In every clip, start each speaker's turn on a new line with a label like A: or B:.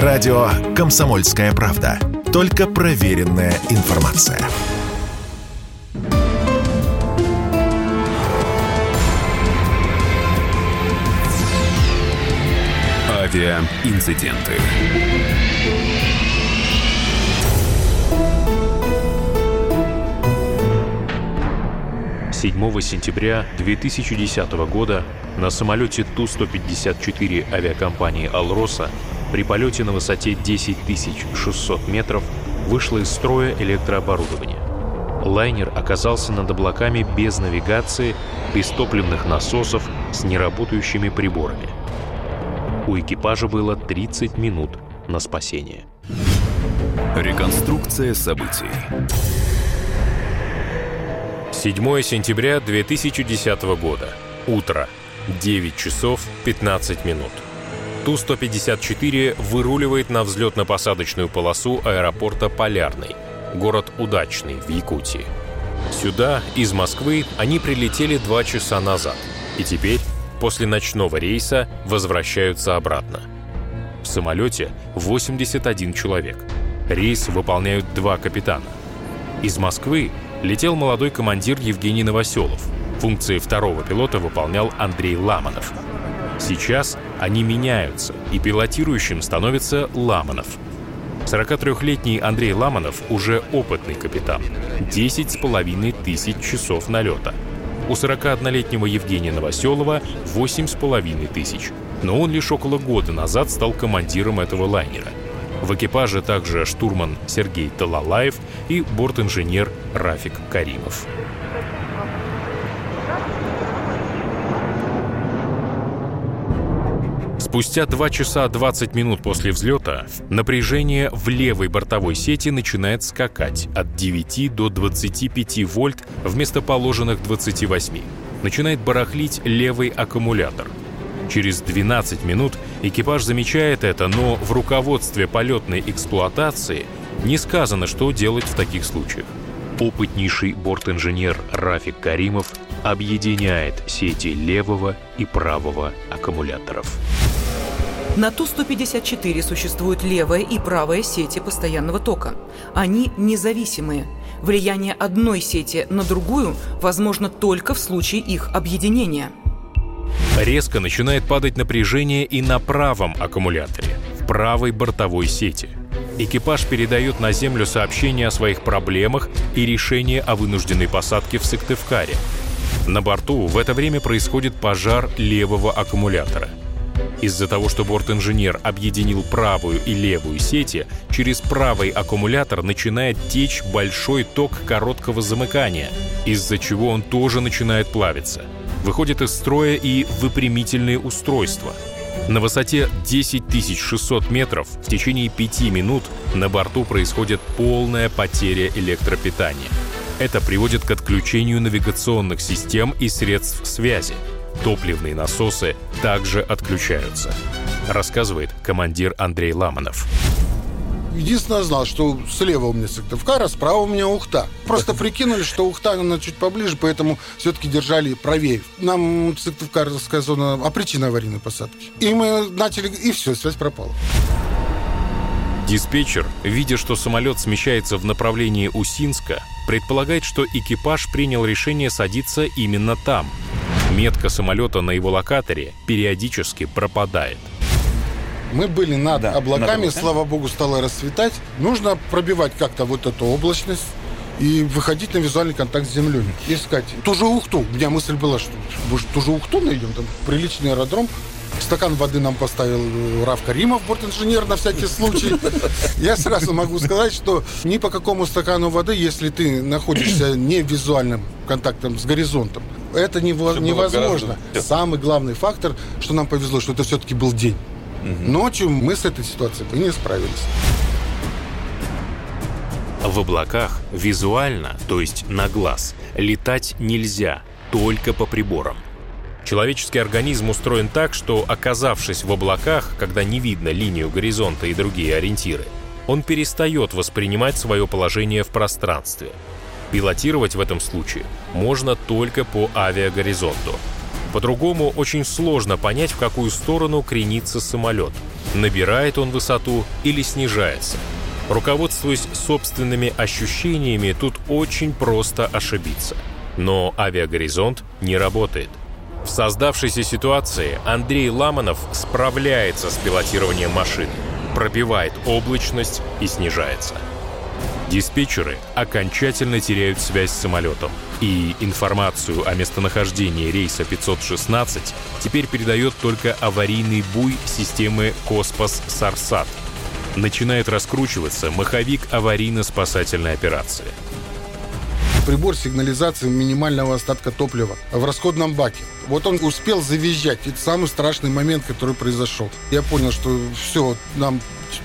A: Радио «Комсомольская правда». Только проверенная информация.
B: Авиаинциденты.
C: 7 сентября 2010 года на самолете Ту-154 авиакомпании «Алроса» при полете на высоте 10 600 метров вышло из строя электрооборудование. Лайнер оказался над облаками без навигации, без топливных насосов, с неработающими приборами. У экипажа было 30 минут на спасение.
B: Реконструкция событий.
C: 7 сентября 2010 года. Утро. 9 часов 15 минут. Ту-154 выруливает на взлетно-посадочную полосу аэропорта Полярный, город Удачный в Якутии. Сюда, из Москвы, они прилетели два часа назад, и теперь, после ночного рейса, возвращаются обратно. В самолете 81 человек. Рейс выполняют два капитана. Из Москвы летел молодой командир Евгений Новоселов. Функции второго пилота выполнял Андрей Ламанов. Сейчас они меняются, и пилотирующим становится Ламанов. 43-летний Андрей Ламанов уже опытный капитан. 10 с половиной тысяч часов налета. У 41-летнего Евгения Новоселова 8 с половиной тысяч. Но он лишь около года назад стал командиром этого лайнера – в экипаже также штурман Сергей Талалаев и бортинженер Рафик Каримов. Спустя 2 часа 20 минут после взлета напряжение в левой бортовой сети начинает скакать от 9 до 25 вольт вместо положенных 28. Начинает барахлить левый аккумулятор – Через 12 минут экипаж замечает это, но в руководстве полетной эксплуатации не сказано, что делать в таких случаях. Опытнейший бортинженер Рафик Каримов объединяет сети левого и правого аккумуляторов.
D: На Ту-154 существуют левая и правая сети постоянного тока. Они независимые. Влияние одной сети на другую возможно только в случае их объединения –
C: Резко начинает падать напряжение и на правом аккумуляторе, в правой бортовой сети. Экипаж передает на Землю сообщение о своих проблемах и решение о вынужденной посадке в Сыктывкаре. На борту в это время происходит пожар левого аккумулятора. Из-за того, что борт-инженер объединил правую и левую сети, через правый аккумулятор начинает течь большой ток короткого замыкания, из-за чего он тоже начинает плавиться – выходит из строя и выпрямительные устройства. На высоте 10 600 метров в течение 5 минут на борту происходит полная потеря электропитания. Это приводит к отключению навигационных систем и средств связи. Топливные насосы также отключаются, рассказывает командир Андрей Ламанов.
E: Единственное, знал, что слева у меня Сыктывкар, а справа у меня Ухта. Просто прикинули, что Ухта, она чуть поближе, поэтому все-таки держали правее. Нам Сыктывкарская зона, а причина аварийной посадки. И мы начали, и все, связь пропала.
C: Диспетчер, видя, что самолет смещается в направлении Усинска, предполагает, что экипаж принял решение садиться именно там. Метка самолета на его локаторе периодически пропадает.
E: Мы были над да, облаками, над слава богу, стало расцветать. Нужно пробивать как-то вот эту облачность и выходить на визуальный контакт с землей. Искать ту же Ухту. У меня мысль была, что может, ту же Ухту найдем, там приличный аэродром. Стакан воды нам поставил э, Раф Каримов, бортинженер, на всякий случай. Я сразу могу сказать, что ни по какому стакану воды, если ты находишься не в визуальном контактом с горизонтом, это невозможно. Самый главный фактор, что нам повезло, что это все-таки был день. Ночью мы с этой ситуацией не справились.
C: В облаках визуально, то есть на глаз, летать нельзя, только по приборам. Человеческий организм устроен так, что, оказавшись в облаках, когда не видно линию горизонта и другие ориентиры, он перестает воспринимать свое положение в пространстве. Пилотировать в этом случае можно только по авиагоризонту – по-другому очень сложно понять, в какую сторону кренится самолет. набирает он высоту или снижается. Руководствуясь собственными ощущениями, тут очень просто ошибиться. Но авиагоризонт не работает. В создавшейся ситуации Андрей Ламанов справляется с пилотированием машины, пробивает облачность и снижается. Диспетчеры окончательно теряют связь с самолетом, и информацию о местонахождении рейса 516 теперь передает только аварийный буй системы Коспас Сарсат. Начинает раскручиваться маховик аварийно-спасательной операции –
E: прибор сигнализации минимального остатка топлива в расходном баке. Вот он успел завизжать. Это самый страшный момент, который произошел. Я понял, что все, нам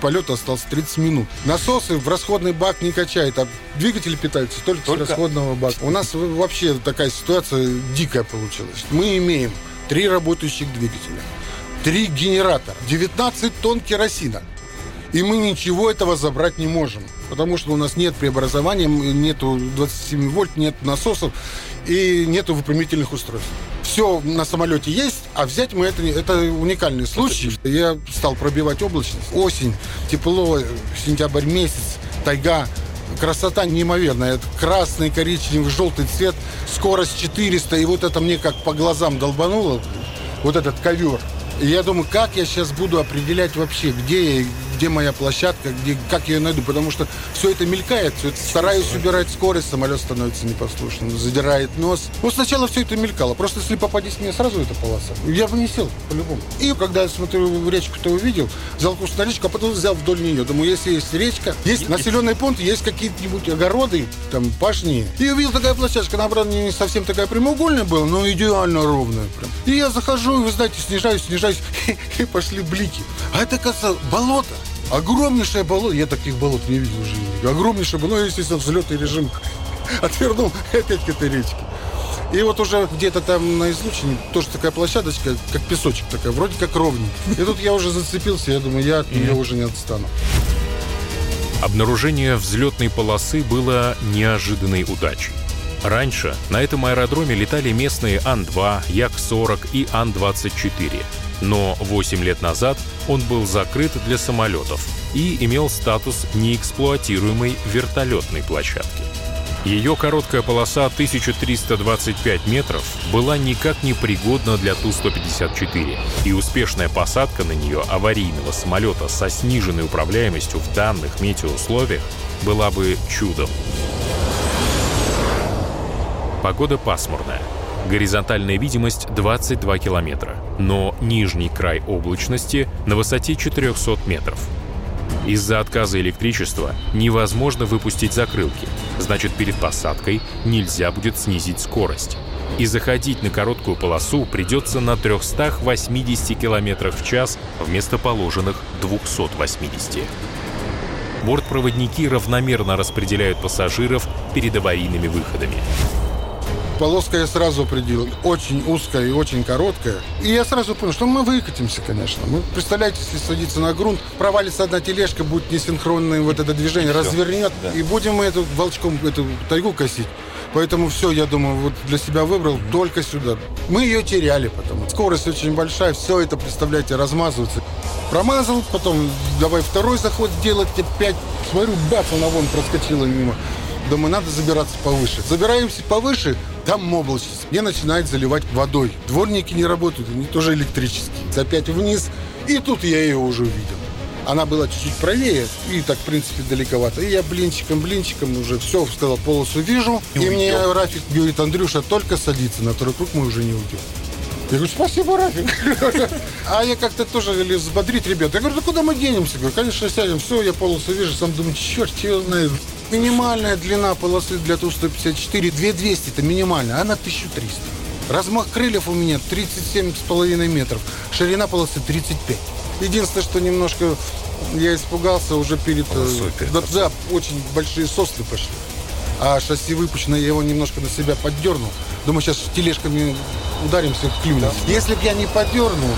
E: полет остался 30 минут. Насосы в расходный бак не качает, а двигатели питаются только, только? с расходного бака. У нас вообще такая ситуация дикая получилась. Мы имеем три работающих двигателя, три генератора, 19 тонн керосина. И мы ничего этого забрать не можем. Потому что у нас нет преобразования, нету 27 вольт, нет насосов и нету выпрямительных устройств. Все на самолете есть, а взять мы это, это уникальный случай. Я стал пробивать облачность. Осень, тепло, сентябрь месяц, тайга, красота неимоверная. Красный, коричневый, желтый цвет, скорость 400. И вот это мне как по глазам долбануло, вот этот ковер. И я думаю, как я сейчас буду определять вообще, где я, где моя площадка, где, как я ее найду, потому что все это мелькает, все это, стараюсь убирать скорость, самолет становится непослушным, задирает нос. Ну, сначала все это мелькало, просто если попадись мне сразу эта полоса, я бы не сел, по-любому. И когда я смотрю речку-то увидел, взял курс на речку, а потом взял вдоль нее. Думаю, если есть речка, есть населенный пункт, есть какие-нибудь огороды, там, пашни. И увидел такая площадка, она, правда, не совсем такая прямоугольная была, но идеально ровная прям. И я захожу, и, вы знаете, снижаюсь, снижаюсь, и пошли блики. А это, кажется, болото. Огромнейшее болото. Я таких болот не видел в жизни. Огромнейшее болото. Ну, естественно, взлетный режим. Отвернул опять к этой речке. И вот уже где-то там на излучине тоже такая площадочка, как песочек такая, вроде как ровненькая. И тут я уже зацепился, я думаю, я от нее уже не отстану.
C: Обнаружение взлетной полосы было неожиданной удачей. Раньше на этом аэродроме летали местные Ан-2, Як-40 и Ан-24 но 8 лет назад он был закрыт для самолетов и имел статус неэксплуатируемой вертолетной площадки. Ее короткая полоса 1325 метров была никак не пригодна для Ту-154, и успешная посадка на нее аварийного самолета со сниженной управляемостью в данных метеоусловиях была бы чудом. Погода пасмурная. Горизонтальная видимость 22 километра, но нижний край облачности на высоте 400 метров. Из-за отказа электричества невозможно выпустить закрылки, значит перед посадкой нельзя будет снизить скорость. И заходить на короткую полосу придется на 380 км в час вместо положенных 280. Бортпроводники равномерно распределяют пассажиров перед аварийными выходами.
E: Полоска я сразу определил. Очень узкая и очень короткая. И я сразу понял, что мы выкатимся, конечно. Мы, представляете, если садиться на грунт, провалится одна тележка, будет несинхронное вот это движение, все. развернет, да. и будем мы эту волчком, эту тайгу косить. Поэтому все, я думаю, вот для себя выбрал mm-hmm. только сюда. Мы ее теряли потом. Скорость очень большая, все это, представляете, размазывается. Промазал, потом давай второй заход делать, опять, смотрю, бац, она вон проскочила мимо. Думаю, надо забираться повыше. Забираемся повыше, там облачность. Мне начинает заливать водой. Дворники не работают, они тоже электрические. Опять вниз, и тут я ее уже увидел. Она была чуть-чуть правее, и так, в принципе, далековато. И я блинчиком, блинчиком уже все, сказал, полосу вижу. И, и мне Рафик говорит, Андрюша, только садиться, на второй круг мы уже не уйдем. Я говорю, спасибо, Рафик. А я как-то тоже взбодрить ребят. Я говорю, да куда мы денемся? Говорю, конечно, сядем. Все, я полосу вижу, сам думаю, черт его знает. Минимальная длина полосы для Ту-154 2200, это минимальная, она 1300. Размах крыльев у меня 37,5 метров, ширина полосы 35. Единственное, что немножко я испугался уже перед... Э, да, да, очень большие сосны пошли. А шасси выпущено, я его немножко на себя поддернул. Думаю, сейчас тележками ударимся в клюнем. Да. Если бы я не поддернул,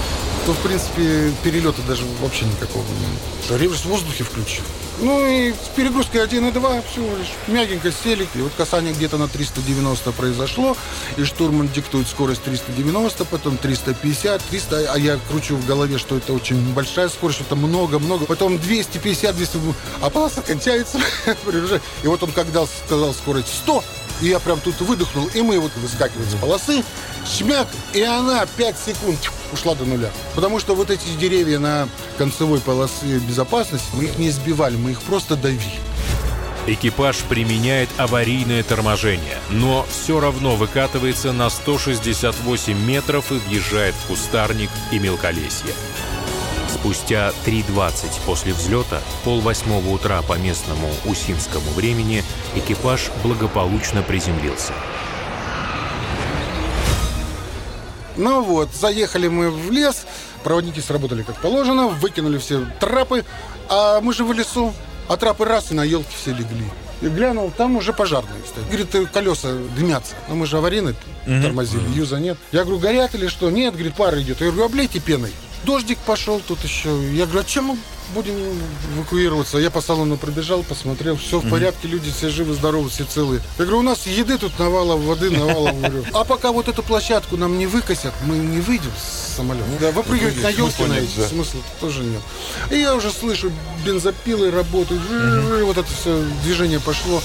E: то, в принципе, перелета даже вообще никакого нет. Реверс в воздухе включил. Ну и с перегрузкой 1 и 2 всего лишь. Мягенько сели. И вот касание где-то на 390 произошло. И штурман диктует скорость 390, потом 350, 300. А я кручу в голове, что это очень большая скорость, что это много-много. Потом 250, 200. А полоса кончается. И вот он когда сказал скорость 100, и я прям тут выдохнул, и мы вот выскакиваем с полосы, шмяк, и она 5 секунд ушла до нуля. Потому что вот эти деревья на концевой полосе безопасности, мы их не сбивали, мы их просто давили.
C: Экипаж применяет аварийное торможение, но все равно выкатывается на 168 метров и въезжает в кустарник и мелколесье. Спустя 3.20 после взлета, полвосьмого утра по местному усинскому времени, экипаж благополучно приземлился.
E: Ну вот, заехали мы в лес, проводники сработали как положено, выкинули все трапы, а мы же в лесу, а трапы раз и на елке все легли. И глянул, там уже пожарные стоят. Говорит, «Э, колеса дымятся. Ну мы же аварийные угу. тормозили, юза нет. Я говорю, горят или что? Нет, говорит, пар идет. Я говорю, облейте пеной. Дождик пошел тут еще. Я говорю, а чем будем эвакуироваться? Я по салону пробежал, посмотрел, все в порядке, люди все живы, здоровы, все целые. Я говорю, у нас еды тут навалом, воды навалом. Говорю. А пока вот эту площадку нам не выкосят, мы не выйдем с самолета. Да, выпрыгивать на елки на эти, да. смысла тоже нет. И я уже слышу, бензопилы работают, вот это все движение пошло.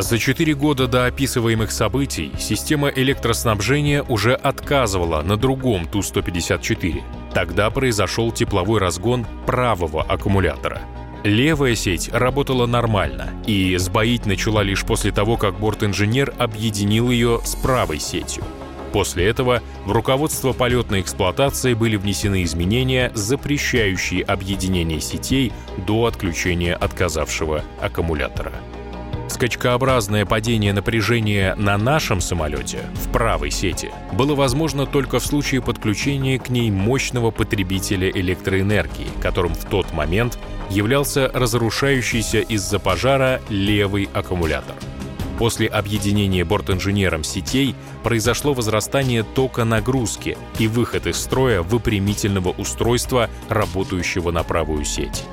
C: За четыре года до описываемых событий система электроснабжения уже отказывала на другом Ту-154. Тогда произошел тепловой разгон правого аккумулятора. Левая сеть работала нормально, и сбоить начала лишь после того, как борт-инженер объединил ее с правой сетью. После этого в руководство полетной эксплуатации были внесены изменения, запрещающие объединение сетей до отключения отказавшего аккумулятора. Скачкообразное падение напряжения на нашем самолете в правой сети было возможно только в случае подключения к ней мощного потребителя электроэнергии, которым в тот момент являлся разрушающийся из-за пожара левый аккумулятор. После объединения бортинженером сетей произошло возрастание тока нагрузки и выход из строя выпрямительного устройства, работающего на правую сеть.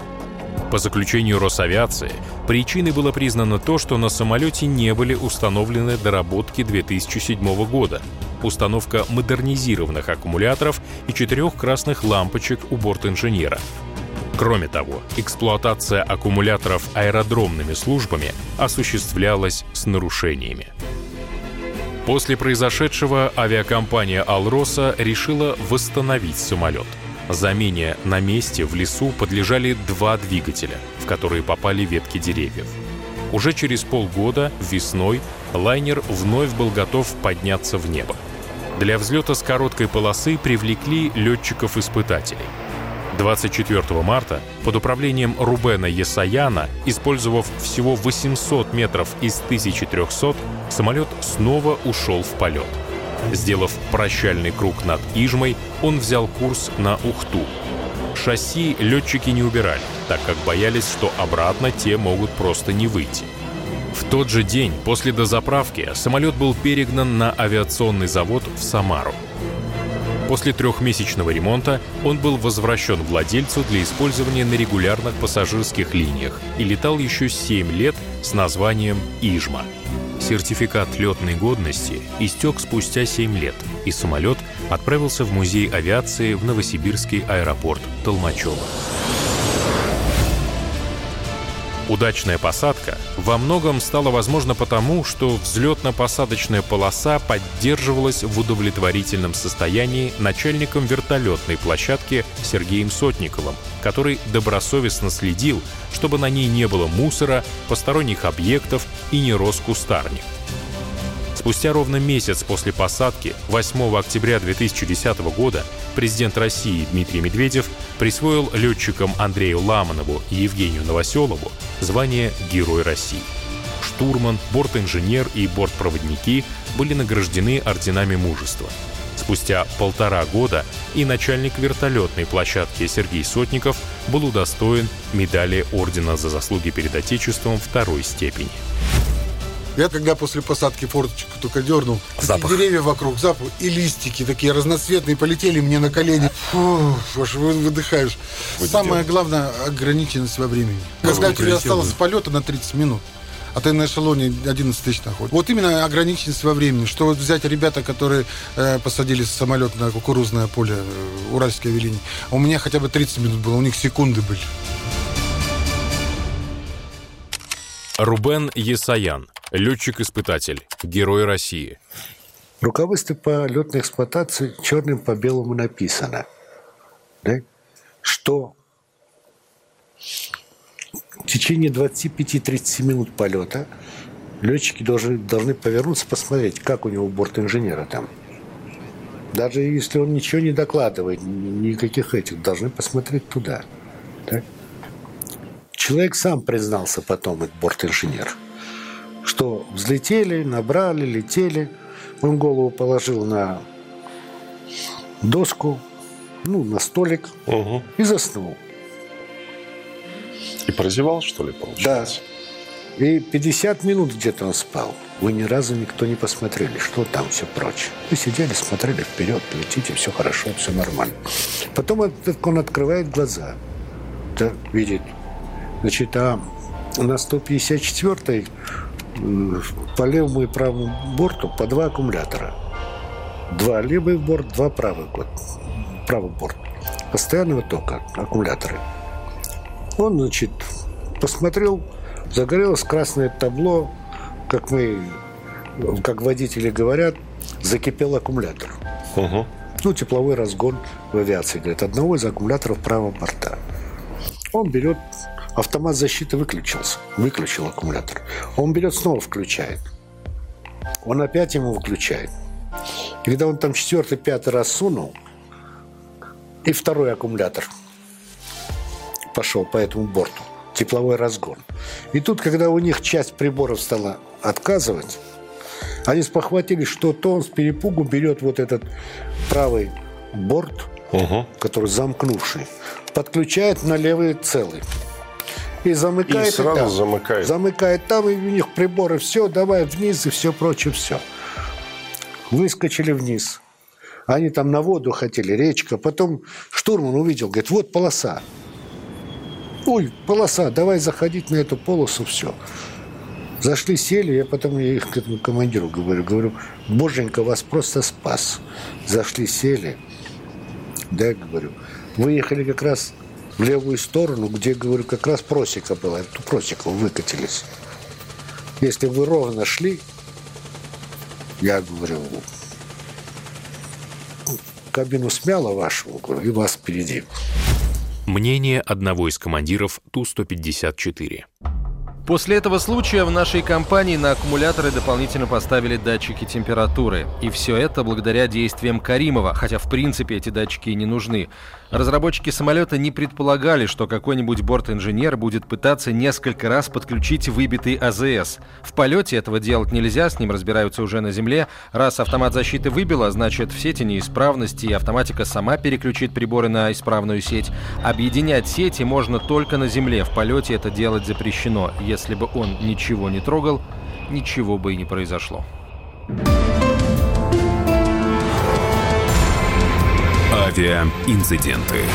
C: По заключению Росавиации, причиной было признано то, что на самолете не были установлены доработки 2007 года, установка модернизированных аккумуляторов и четырех красных лампочек у борт-инженера. Кроме того, эксплуатация аккумуляторов аэродромными службами осуществлялась с нарушениями. После произошедшего авиакомпания «Алроса» решила восстановить самолет – Замене на месте в лесу подлежали два двигателя, в которые попали ветки деревьев. Уже через полгода, весной, лайнер вновь был готов подняться в небо. Для взлета с короткой полосы привлекли летчиков-испытателей. 24 марта под управлением Рубена Есаяна, использовав всего 800 метров из 1300, самолет снова ушел в полет – Сделав прощальный круг над Ижмой, он взял курс на Ухту. Шасси летчики не убирали, так как боялись, что обратно те могут просто не выйти. В тот же день после дозаправки самолет был перегнан на авиационный завод в Самару. После трехмесячного ремонта он был возвращен владельцу для использования на регулярных пассажирских линиях и летал еще 7 лет с названием «Ижма». Сертификат летной годности истек спустя 7 лет, и самолет отправился в музей авиации в Новосибирский аэропорт Толмачево. Удачная посадка во многом стала возможна потому, что взлетно-посадочная полоса поддерживалась в удовлетворительном состоянии начальником вертолетной площадки Сергеем Сотниковым, который добросовестно следил, чтобы на ней не было мусора, посторонних объектов и не рос кустарник. Спустя ровно месяц после посадки, 8 октября 2010 года, президент России Дмитрий Медведев присвоил летчикам Андрею Ламанову и Евгению Новоселову звание Герой России. Штурман, бортинженер и бортпроводники были награждены орденами мужества. Спустя полтора года и начальник вертолетной площадки Сергей Сотников был удостоен медали Ордена за заслуги перед Отечеством второй степени.
E: Я когда после посадки форточку только дернул,
B: Запах.
E: деревья вокруг, запах, и листики такие разноцветные полетели мне на колени. Фу, аж вы- выдыхаешь. Самое главное, ограниченность во времени. Когда у тебя осталось полета на 30 минут, а ты на эшелоне 11 тысяч находишь. Вот именно ограниченность во времени. Что вот взять ребята, которые э, посадили самолет на кукурузное поле э, Уральской авиалинии, а у меня хотя бы 30 минут было, у них секунды были.
C: Рубен Есаян, летчик-испытатель, герой России.
F: В руководстве по летной эксплуатации черным по белому написано, да, что в течение 25-30 минут полета летчики должны, должны повернуться, посмотреть, как у него борт инженера там. Даже если он ничего не докладывает, никаких этих, должны посмотреть туда. да. Человек сам признался потом, этот борт-инженер, что взлетели, набрали, летели. Он голову положил на доску, ну, на столик
B: Угу.
F: и заснул.
B: И прозевал, что ли,
F: Да.
B: получается?
F: И 50 минут где-то он спал. Вы ни разу никто не посмотрели, что там, все прочее. Вы сидели, смотрели вперед, летите, все хорошо, все нормально. Потом он, он открывает глаза, да, видит. Значит, а на 154-й м, по левому и правому борту по два аккумулятора. Два левый борт, два правый борт. Правый борт. Постоянного тока аккумуляторы. Он, значит, посмотрел, загорелось красное табло, как мы, как водители говорят, закипел аккумулятор.
B: Угу.
F: Ну, тепловой разгон в авиации, говорят, одного из аккумуляторов правого борта. Он берет, автомат защиты выключился, выключил аккумулятор. Он берет, снова включает. Он опять ему выключает. И когда он там четвертый, пятый раз сунул, и второй аккумулятор пошел по этому борту. Тепловой разгон. И тут, когда у них часть приборов стала отказывать, они спохватились, что то он с перепугу берет вот этот правый борт,
B: Угу.
F: который замкнувший, подключает на левый целый. И замыкает
B: И сразу
F: там.
B: замыкает.
F: Замыкает там, и у них приборы, все, давай вниз, и все прочее, все. Выскочили вниз. Они там на воду хотели, речка. Потом штурман увидел, говорит, вот полоса. Ой, полоса, давай заходить на эту полосу, все. Зашли, сели, я потом я их к этому командиру говорю, говорю, боженька вас просто спас. Зашли, сели, да, говорю, выехали как раз в левую сторону, где, говорю, как раз просека была, эту просеку выкатились. Если вы ровно шли, я говорю, кабину смяло вашу, и вас впереди.
C: Мнение одного из командиров Ту-154.
G: После этого случая в нашей компании на аккумуляторы дополнительно поставили датчики температуры. И все это благодаря действиям Каримова, хотя в принципе эти датчики и не нужны. Разработчики самолета не предполагали, что какой-нибудь борт-инженер будет пытаться несколько раз подключить выбитый АЗС. В полете этого делать нельзя, с ним разбираются уже на земле. Раз автомат защиты выбило, значит в сети неисправности, и автоматика сама переключит приборы на исправную сеть. Объединять сети можно только на земле, в полете это делать запрещено. Если бы он ничего не трогал, ничего бы и не произошло.
A: Авиаинциденты.